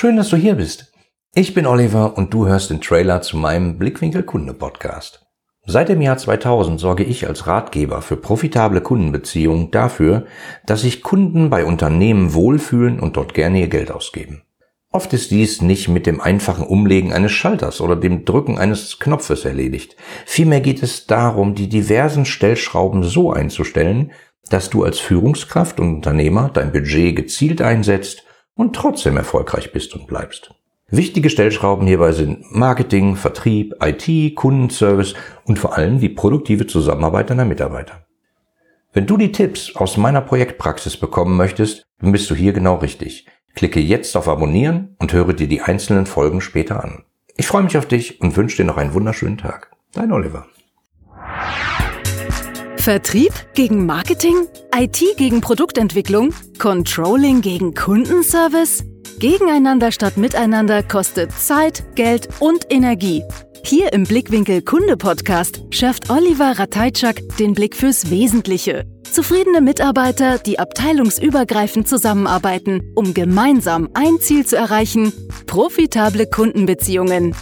Schön, dass du hier bist. Ich bin Oliver und du hörst den Trailer zu meinem Blickwinkel Kunde Podcast. Seit dem Jahr 2000 sorge ich als Ratgeber für profitable Kundenbeziehungen dafür, dass sich Kunden bei Unternehmen wohlfühlen und dort gerne ihr Geld ausgeben. Oft ist dies nicht mit dem einfachen Umlegen eines Schalters oder dem Drücken eines Knopfes erledigt. Vielmehr geht es darum, die diversen Stellschrauben so einzustellen, dass du als Führungskraft und Unternehmer dein Budget gezielt einsetzt und trotzdem erfolgreich bist und bleibst. Wichtige Stellschrauben hierbei sind Marketing, Vertrieb, IT, Kundenservice und vor allem die produktive Zusammenarbeit deiner Mitarbeiter. Wenn du die Tipps aus meiner Projektpraxis bekommen möchtest, dann bist du hier genau richtig. Klicke jetzt auf Abonnieren und höre dir die einzelnen Folgen später an. Ich freue mich auf dich und wünsche dir noch einen wunderschönen Tag. Dein Oliver. Vertrieb gegen Marketing? IT gegen Produktentwicklung? Controlling gegen Kundenservice? Gegeneinander statt miteinander kostet Zeit, Geld und Energie. Hier im Blickwinkel Kunde Podcast schärft Oliver Rateitschak den Blick fürs Wesentliche. Zufriedene Mitarbeiter, die abteilungsübergreifend zusammenarbeiten, um gemeinsam ein Ziel zu erreichen, profitable Kundenbeziehungen.